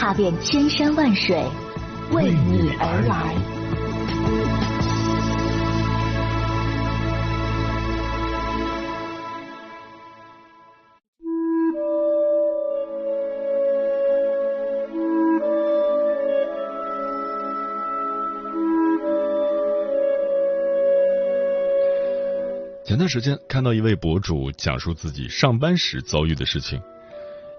踏遍千山万水，为你而来。前段时间看到一位博主讲述自己上班时遭遇的事情，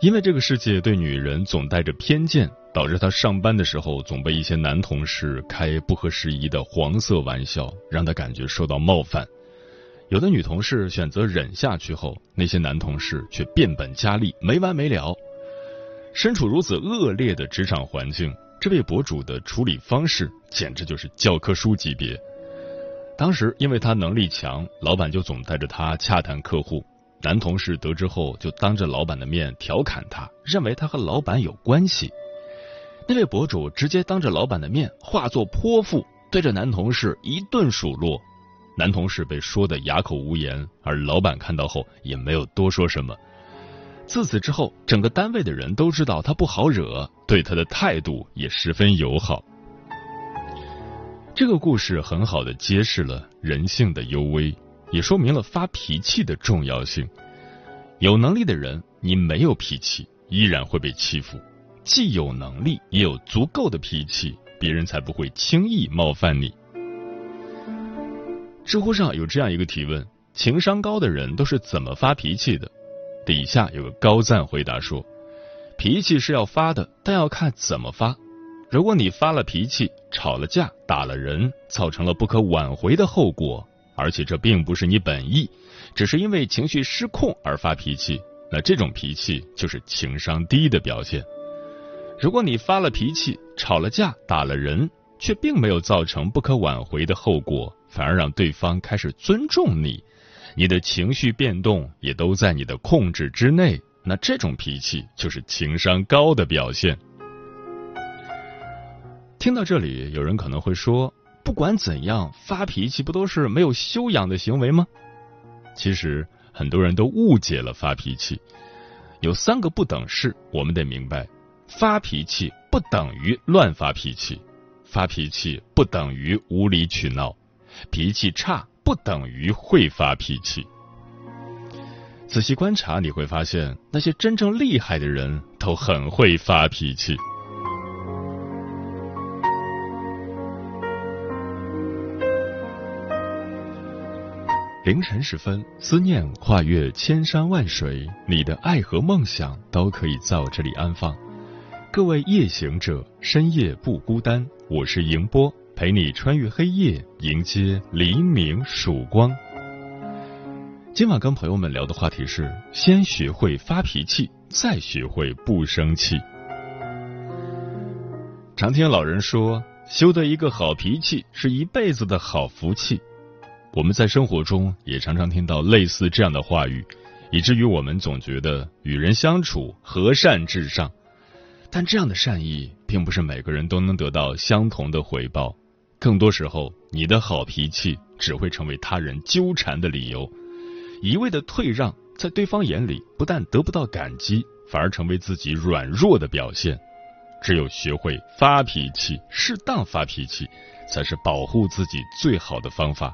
因为这个世界对女人总带着偏见，导致她上班的时候总被一些男同事开不合时宜的黄色玩笑，让她感觉受到冒犯。有的女同事选择忍下去后，那些男同事却变本加厉，没完没了。身处如此恶劣的职场环境，这位博主的处理方式简直就是教科书级别。当时因为他能力强，老板就总带着他洽谈客户。男同事得知后，就当着老板的面调侃他，认为他和老板有关系。那位博主直接当着老板的面化作泼妇，对着男同事一顿数落。男同事被说的哑口无言，而老板看到后也没有多说什么。自此之后，整个单位的人都知道他不好惹，对他的态度也十分友好。这个故事很好的揭示了人性的幽微，也说明了发脾气的重要性。有能力的人，你没有脾气，依然会被欺负；既有能力，也有足够的脾气，别人才不会轻易冒犯你。知乎上有这样一个提问：情商高的人都是怎么发脾气的？底下有个高赞回答说：脾气是要发的，但要看怎么发。如果你发了脾气，吵了架，打了人，造成了不可挽回的后果，而且这并不是你本意，只是因为情绪失控而发脾气，那这种脾气就是情商低的表现。如果你发了脾气，吵了架，打了人，却并没有造成不可挽回的后果，反而让对方开始尊重你，你的情绪变动也都在你的控制之内，那这种脾气就是情商高的表现。听到这里，有人可能会说：“不管怎样，发脾气不都是没有修养的行为吗？”其实，很多人都误解了发脾气。有三个不等式，我们得明白：发脾气不等于乱发脾气，发脾气不等于无理取闹，脾气差不等于会发脾气。仔细观察，你会发现，那些真正厉害的人都很会发脾气。凌晨时分，思念跨越千山万水，你的爱和梦想都可以在我这里安放。各位夜行者，深夜不孤单，我是迎波，陪你穿越黑夜，迎接黎明曙光。今晚跟朋友们聊的话题是：先学会发脾气，再学会不生气。常听老人说，修得一个好脾气，是一辈子的好福气。我们在生活中也常常听到类似这样的话语，以至于我们总觉得与人相处和善至上。但这样的善意，并不是每个人都能得到相同的回报。更多时候，你的好脾气只会成为他人纠缠的理由。一味的退让，在对方眼里不但得不到感激，反而成为自己软弱的表现。只有学会发脾气，适当发脾气，才是保护自己最好的方法。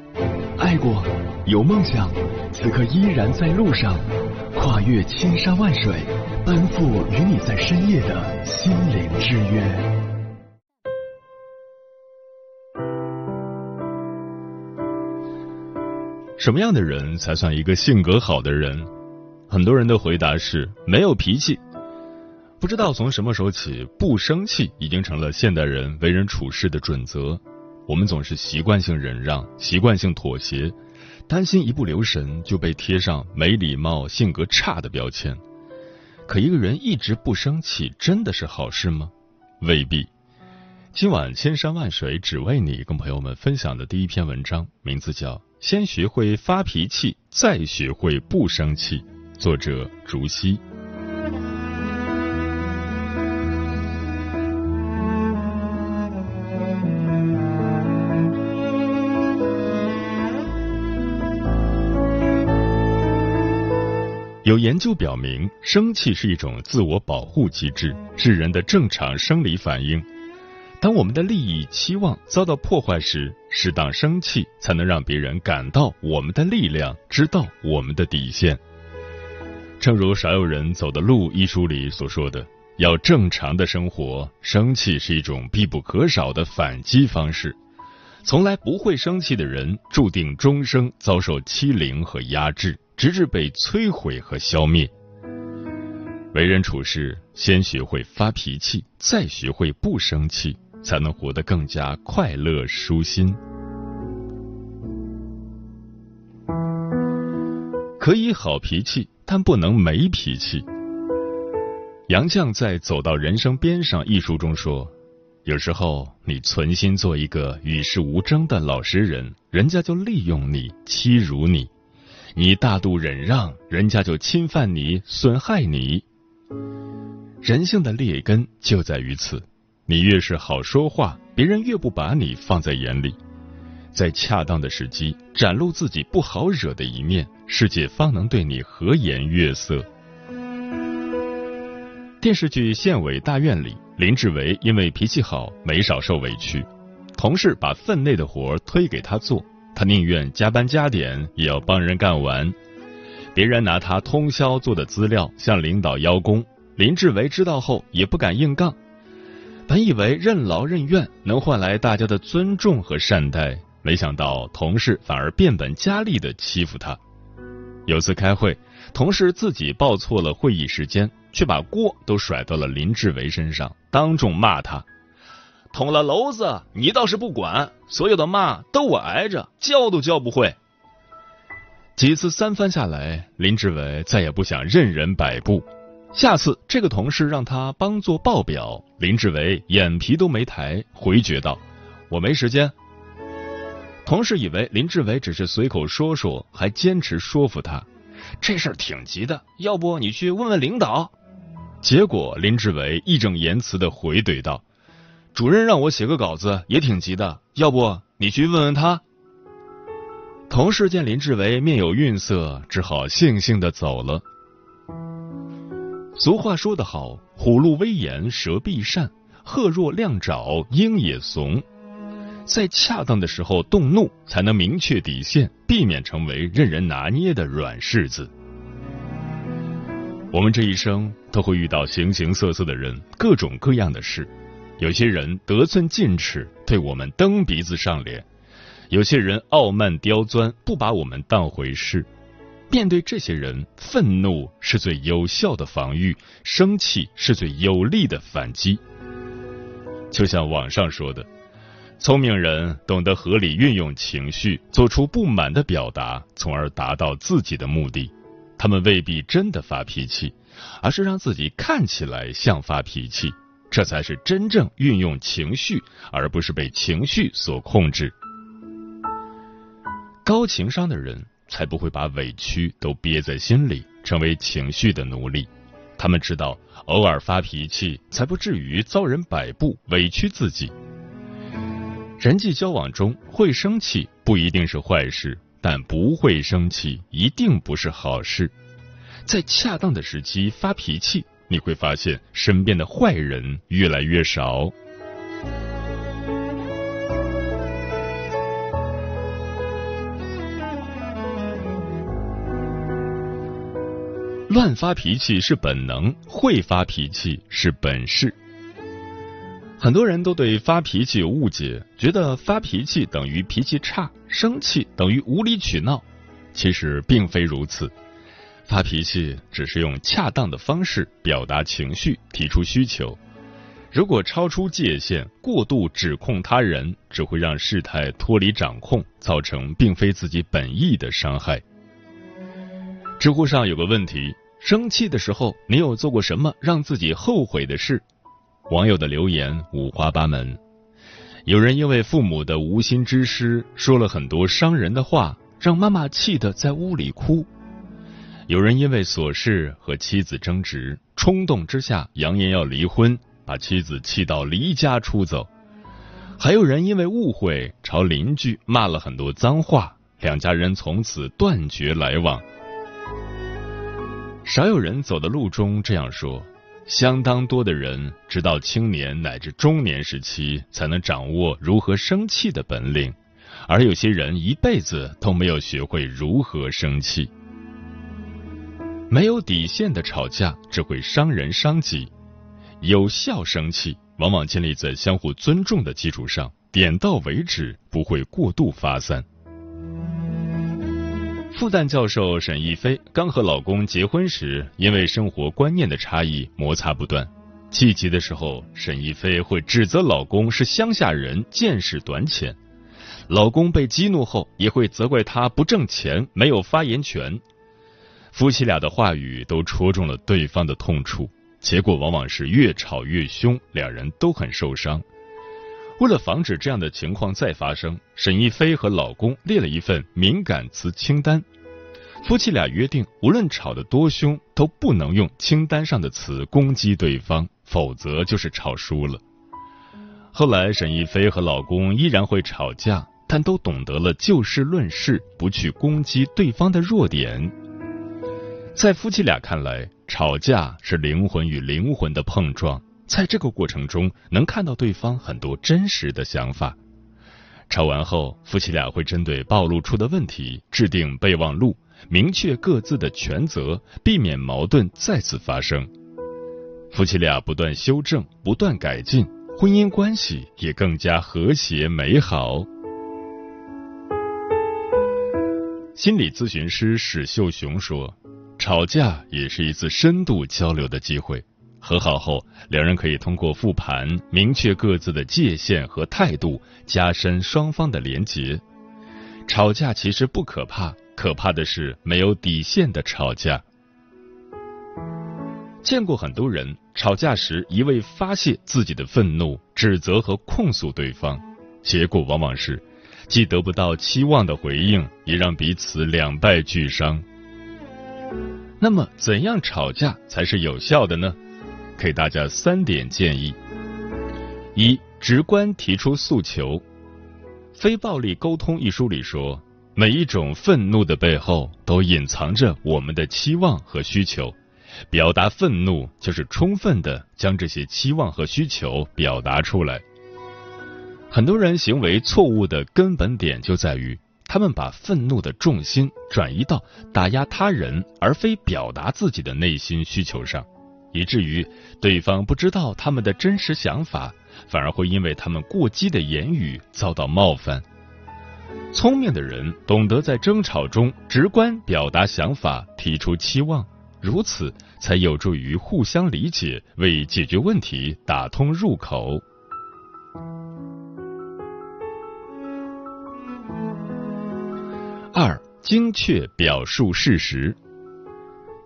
爱过，有梦想，此刻依然在路上，跨越千山万水，奔赴与你在深夜的心灵之约。什么样的人才算一个性格好的人？很多人的回答是没有脾气。不知道从什么时候起，不生气已经成了现代人为人处事的准则。我们总是习惯性忍让，习惯性妥协，担心一不留神就被贴上没礼貌、性格差的标签。可一个人一直不生气，真的是好事吗？未必。今晚千山万水只为你，跟朋友们分享的第一篇文章，名字叫《先学会发脾气，再学会不生气》，作者竹溪。有研究表明，生气是一种自我保护机制，是人的正常生理反应。当我们的利益期望遭到破坏时，适当生气才能让别人感到我们的力量，知道我们的底线。正如《少有人走的路》一书里所说的：“要正常的生活，生气是一种必不可少的反击方式。从来不会生气的人，注定终生遭受欺凌和压制。”直至被摧毁和消灭。为人处事，先学会发脾气，再学会不生气，才能活得更加快乐舒心。可以好脾气，但不能没脾气。杨绛在《走到人生边上》一书中说：“有时候你存心做一个与世无争的老实人，人家就利用你，欺辱你。”你大度忍让，人家就侵犯你、损害你。人性的劣根就在于此。你越是好说话，别人越不把你放在眼里。在恰当的时机展露自己不好惹的一面，世界方能对你和颜悦色。电视剧《县委大院》里，林志伟因为脾气好，没少受委屈，同事把分内的活推给他做。他宁愿加班加点，也要帮人干完。别人拿他通宵做的资料向领导邀功，林志伟知道后也不敢硬杠。本以为任劳任怨能换来大家的尊重和善待，没想到同事反而变本加厉的欺负他。有次开会，同事自己报错了会议时间，却把锅都甩到了林志伟身上，当众骂他。捅了娄子，你倒是不管，所有的骂都我挨着，教都教不会。几次三番下来，林志伟再也不想任人摆布。下次这个同事让他帮做报表，林志伟眼皮都没抬，回绝道：“我没时间。”同事以为林志伟只是随口说说，还坚持说服他：“这事儿挺急的，要不你去问问领导。”结果林志伟义正言辞的回怼道。主任让我写个稿子，也挺急的，要不你去问问他。同事见林志伟面有愠色，只好悻悻的走了。俗话说得好，虎鹿威严，蛇必善；鹤若亮爪，鹰也怂。在恰当的时候动怒，才能明确底线，避免成为任人拿捏的软柿子。我们这一生都会遇到形形色色的人，各种各样的事。有些人得寸进尺，对我们蹬鼻子上脸；有些人傲慢刁钻，不把我们当回事。面对这些人，愤怒是最有效的防御，生气是最有力的反击。就像网上说的，聪明人懂得合理运用情绪，做出不满的表达，从而达到自己的目的。他们未必真的发脾气，而是让自己看起来像发脾气。这才是真正运用情绪，而不是被情绪所控制。高情商的人才不会把委屈都憋在心里，成为情绪的奴隶。他们知道，偶尔发脾气才不至于遭人摆布，委屈自己。人际交往中会生气不一定是坏事，但不会生气一定不是好事。在恰当的时机发脾气，你会发现身边的坏人越来越少。乱发脾气是本能，会发脾气是本事。很多人都对发脾气有误解，觉得发脾气等于脾气差，生气等于无理取闹。其实并非如此，发脾气只是用恰当的方式表达情绪、提出需求。如果超出界限，过度指控他人，只会让事态脱离掌控，造成并非自己本意的伤害。知乎上有个问题：生气的时候，你有做过什么让自己后悔的事？网友的留言五花八门，有人因为父母的无心之失说了很多伤人的话，让妈妈气得在屋里哭；有人因为琐事和妻子争执，冲动之下扬言要离婚，把妻子气到离家出走；还有人因为误会朝邻居骂了很多脏话，两家人从此断绝来往。少有人走的路中这样说，相当多的人直到青年乃至中年时期才能掌握如何生气的本领，而有些人一辈子都没有学会如何生气。没有底线的吵架只会伤人伤己，有效生气往往建立在相互尊重的基础上，点到为止，不会过度发散。复旦教授沈亦菲刚和老公结婚时，因为生活观念的差异摩擦不断。气急的时候，沈亦菲会指责老公是乡下人，见识短浅；老公被激怒后，也会责怪她不挣钱，没有发言权。夫妻俩的话语都戳中了对方的痛处，结果往往是越吵越凶，两人都很受伤。为了防止这样的情况再发生，沈亦菲和老公列了一份敏感词清单。夫妻俩约定，无论吵得多凶，都不能用清单上的词攻击对方，否则就是吵输了。后来，沈亦菲和老公依然会吵架，但都懂得了就事论事，不去攻击对方的弱点。在夫妻俩看来，吵架是灵魂与灵魂的碰撞。在这个过程中，能看到对方很多真实的想法。吵完后，夫妻俩会针对暴露出的问题制定备忘录，明确各自的权责，避免矛盾再次发生。夫妻俩不断修正，不断改进，婚姻关系也更加和谐美好。心理咨询师史秀雄说：“吵架也是一次深度交流的机会。”和好后，两人可以通过复盘明确各自的界限和态度，加深双方的连结。吵架其实不可怕，可怕的是没有底线的吵架。见过很多人吵架时一味发泄自己的愤怒、指责和控诉对方，结果往往是既得不到期望的回应，也让彼此两败俱伤。那么，怎样吵架才是有效的呢？给大家三点建议：一、直观提出诉求。《非暴力沟通》一书里说，每一种愤怒的背后都隐藏着我们的期望和需求。表达愤怒就是充分的将这些期望和需求表达出来。很多人行为错误的根本点就在于，他们把愤怒的重心转移到打压他人，而非表达自己的内心需求上。以至于对方不知道他们的真实想法，反而会因为他们过激的言语遭到冒犯。聪明的人懂得在争吵中直观表达想法，提出期望，如此才有助于互相理解，为解决问题打通入口。二、精确表述事实。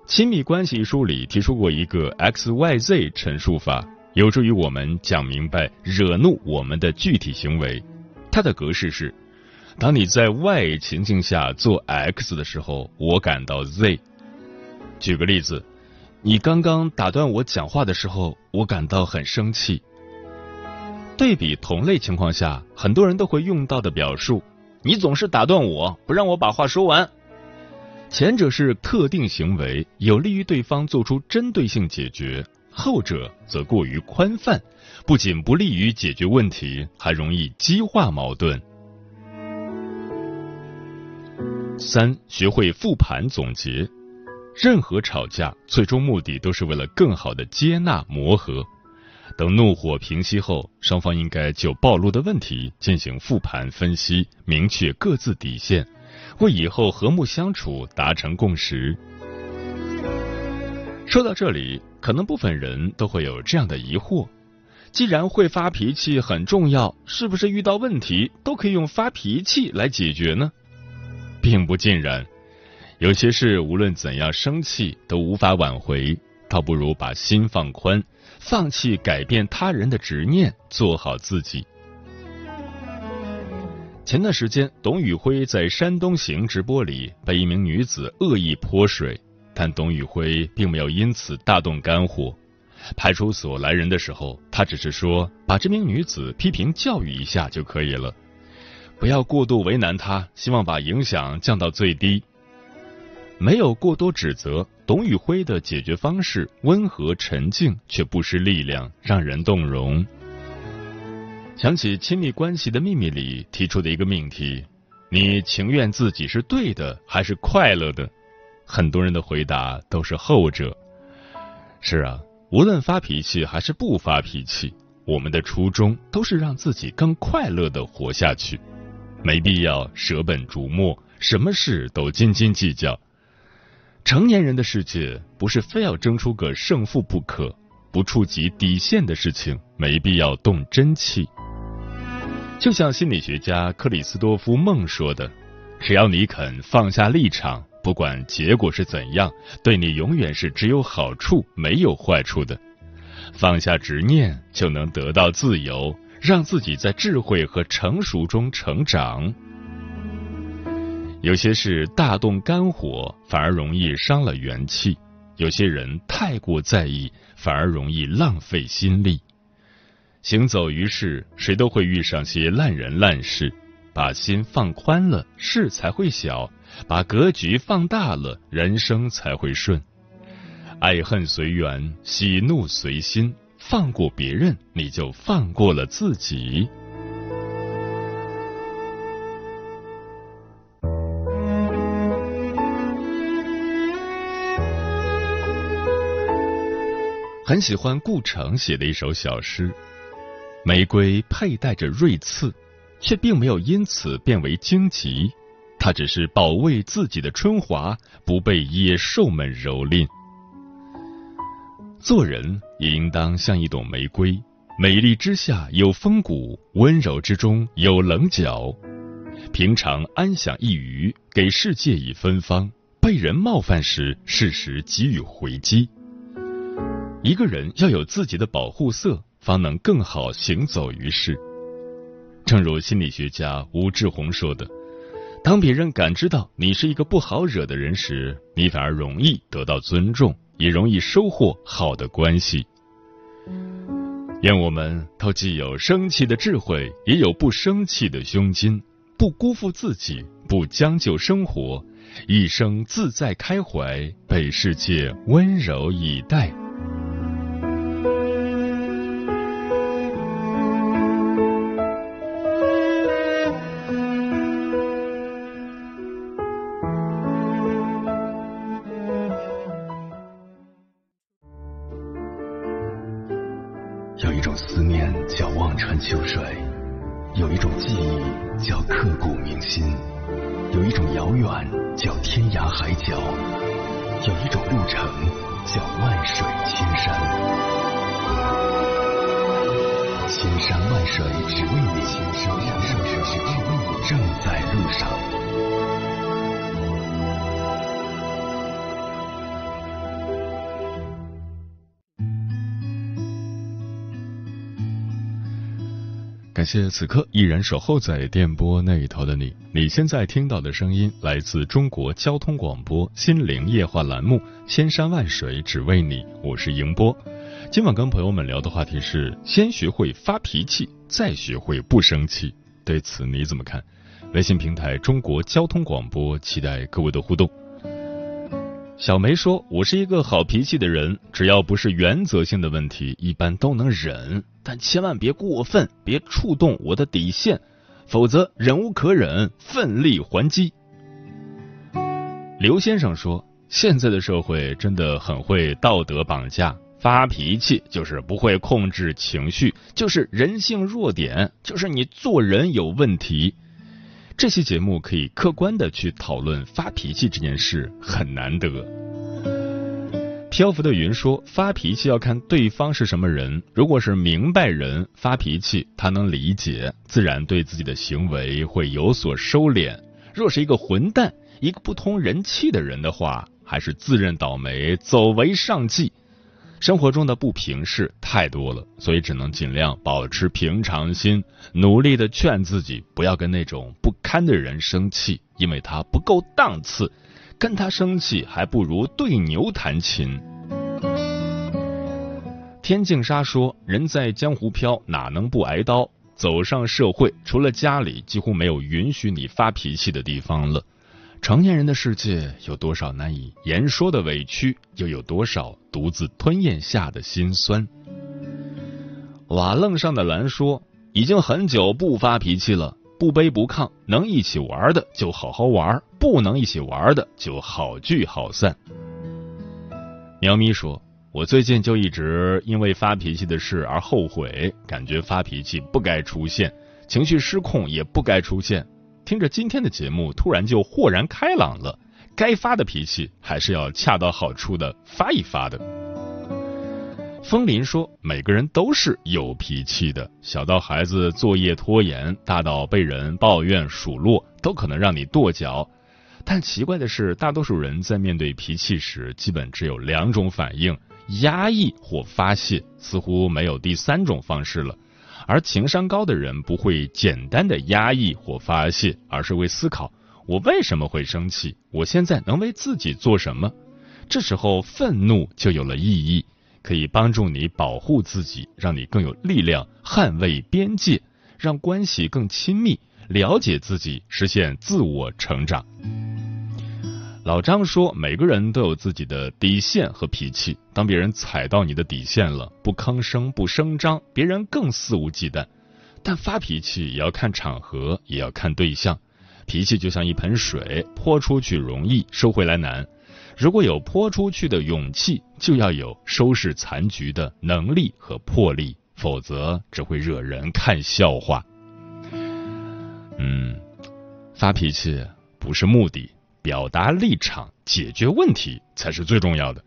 亲密关系一书里提出过一个 X Y Z 陈述法，有助于我们讲明白惹怒我们的具体行为。它的格式是：当你在 Y 情境下做 X 的时候，我感到 Z。举个例子，你刚刚打断我讲话的时候，我感到很生气。对比同类情况下，很多人都会用到的表述：你总是打断我，不让我把话说完。前者是特定行为，有利于对方做出针对性解决；后者则过于宽泛，不仅不利于解决问题，还容易激化矛盾。三、学会复盘总结。任何吵架最终目的都是为了更好的接纳磨合。等怒火平息后，双方应该就暴露的问题进行复盘分析，明确各自底线。为以后和睦相处达成共识。说到这里，可能部分人都会有这样的疑惑：既然会发脾气很重要，是不是遇到问题都可以用发脾气来解决呢？并不尽然，有些事无论怎样生气都无法挽回，倒不如把心放宽，放弃改变他人的执念，做好自己。前段时间，董宇辉在山东行直播里被一名女子恶意泼水，但董宇辉并没有因此大动肝火。派出所来人的时候，他只是说把这名女子批评教育一下就可以了，不要过度为难她，希望把影响降到最低。没有过多指责，董宇辉的解决方式温和沉静，却不失力量，让人动容。想起《亲密关系的秘密》里提出的一个命题：你情愿自己是对的，还是快乐的？很多人的回答都是后者。是啊，无论发脾气还是不发脾气，我们的初衷都是让自己更快乐的活下去，没必要舍本逐末，什么事都斤斤计较。成年人的世界不是非要争出个胜负不可，不触及底线的事情，没必要动真气。就像心理学家克里斯多夫梦说的：“只要你肯放下立场，不管结果是怎样，对你永远是只有好处没有坏处的。放下执念，就能得到自由，让自己在智慧和成熟中成长。有些事大动肝火，反而容易伤了元气；有些人太过在意，反而容易浪费心力。”行走于世，谁都会遇上些烂人烂事。把心放宽了，事才会小；把格局放大了，人生才会顺。爱恨随缘，喜怒随心。放过别人，你就放过了自己。很喜欢顾城写的一首小诗。玫瑰佩戴着锐刺，却并没有因此变为荆棘。它只是保卫自己的春华，不被野兽们蹂躏。做人也应当像一朵玫瑰，美丽之下有风骨，温柔之中有棱角。平常安享一隅，给世界以芬芳；被人冒犯时，适时给予回击。一个人要有自己的保护色。方能更好行走于世。正如心理学家吴志宏说的：“当别人感知到你是一个不好惹的人时，你反而容易得到尊重，也容易收获好的关系。”愿我们都既有生气的智慧，也有不生气的胸襟，不辜负自己，不将就生活，一生自在开怀，被世界温柔以待。感谢此刻依然守候在电波那一头的你。你现在听到的声音来自中国交通广播心灵夜话栏目《千山万水只为你》，我是迎波。今晚跟朋友们聊的话题是：先学会发脾气，再学会不生气。对此你怎么看？微信平台中国交通广播，期待各位的互动。小梅说：“我是一个好脾气的人，只要不是原则性的问题，一般都能忍，但千万别过分，别触动我的底线，否则忍无可忍，奋力还击。”刘先生说：“现在的社会真的很会道德绑架，发脾气就是不会控制情绪，就是人性弱点，就是你做人有问题。”这期节目可以客观的去讨论发脾气这件事很难得。漂浮的云说，发脾气要看对方是什么人。如果是明白人，发脾气他能理解，自然对自己的行为会有所收敛。若是一个混蛋，一个不通人气的人的话，还是自认倒霉，走为上计。生活中的不平事太多了，所以只能尽量保持平常心，努力的劝自己不要跟那种不堪的人生气，因为他不够档次，跟他生气还不如对牛弹琴。天净沙说：“人在江湖飘，哪能不挨刀？走上社会，除了家里，几乎没有允许你发脾气的地方了。”成年人的世界有多少难以言说的委屈，又有多少独自吞咽下的心酸？瓦楞上的蓝说：“已经很久不发脾气了，不卑不亢，能一起玩的就好好玩，不能一起玩的就好聚好散。”喵咪说：“我最近就一直因为发脾气的事而后悔，感觉发脾气不该出现，情绪失控也不该出现。”听着今天的节目，突然就豁然开朗了。该发的脾气还是要恰到好处的发一发的。风林说：“每个人都是有脾气的，小到孩子作业拖延，大到被人抱怨数落，都可能让你跺脚。但奇怪的是，大多数人在面对脾气时，基本只有两种反应：压抑或发泄，似乎没有第三种方式了。”而情商高的人不会简单的压抑或发泄，而是会思考：我为什么会生气？我现在能为自己做什么？这时候愤怒就有了意义，可以帮助你保护自己，让你更有力量捍卫边界，让关系更亲密，了解自己，实现自我成长。老张说：“每个人都有自己的底线和脾气。当别人踩到你的底线了，不吭声、不声张，别人更肆无忌惮。但发脾气也要看场合，也要看对象。脾气就像一盆水，泼出去容易，收回来难。如果有泼出去的勇气，就要有收拾残局的能力和魄力，否则只会惹人看笑话。嗯，发脾气不是目的。”表达立场、解决问题才是最重要的。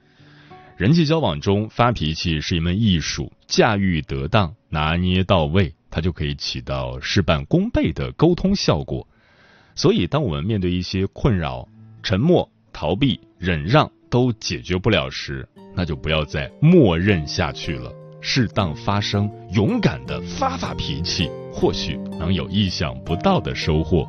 人际交往中，发脾气是一门艺术，驾驭得当、拿捏到位，它就可以起到事半功倍的沟通效果。所以，当我们面对一些困扰，沉默、逃避、忍让都解决不了时，那就不要再默认下去了，适当发声，勇敢的发发脾气，或许能有意想不到的收获。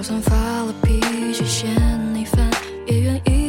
就算发了脾气嫌你烦也愿意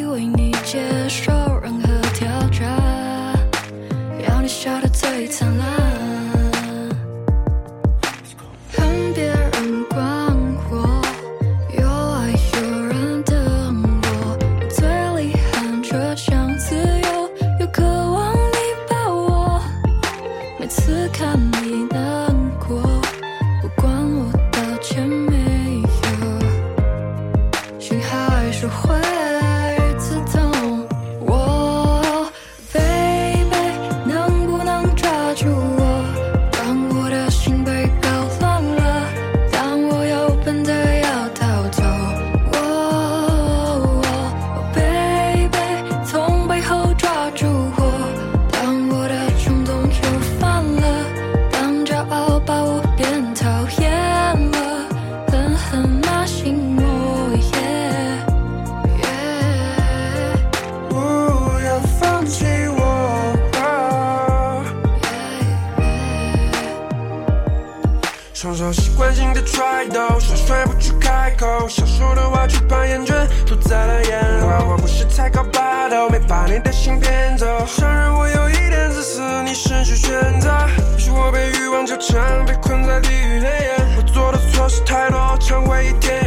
说的话却把厌倦堵在了眼。我不是太高霸道没把你的心骗走。承认我有一点自私，你失去选择。是我被欲望纠缠，被困在地狱的眼。我做的错事太多，忏悔一天。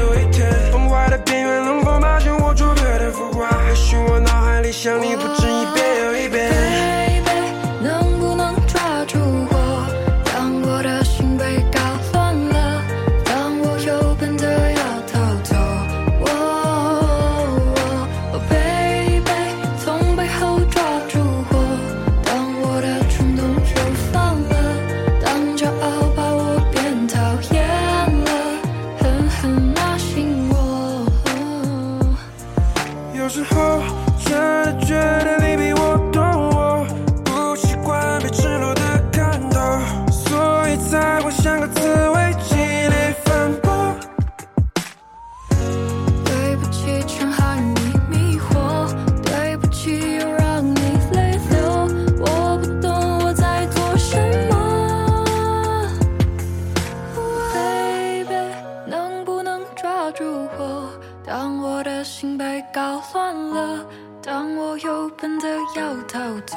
奔着要逃走。